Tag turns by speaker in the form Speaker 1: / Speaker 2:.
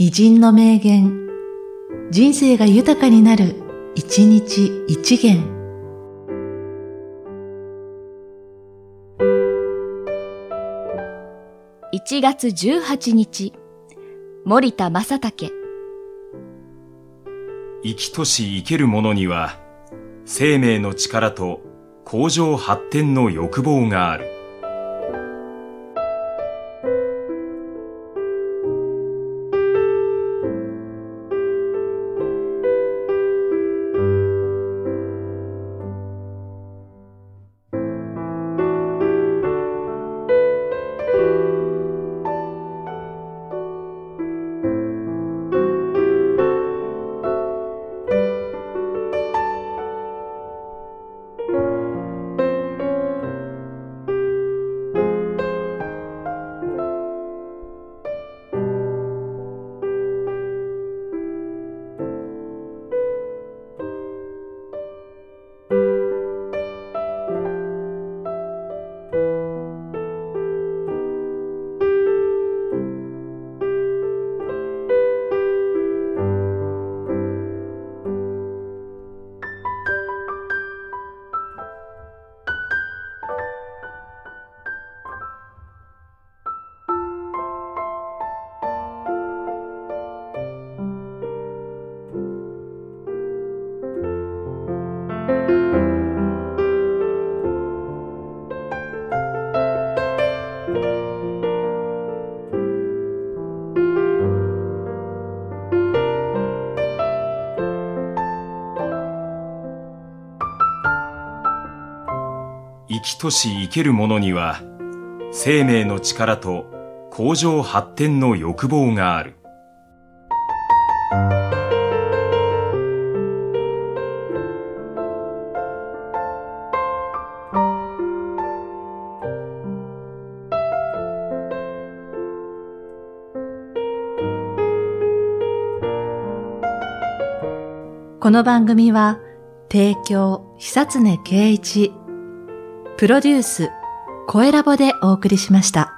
Speaker 1: 偉人の名言、人生が豊かになる、一日一元。
Speaker 2: 1月18日、森田正武。
Speaker 3: 生きとし生ける者には、生命の力と向上発展の欲望がある。生きとし生ける者には、生命の力と向上発展の欲望がある。
Speaker 1: この番組は、提供、久常圭一、プロデュース、声ラボでお送りしました。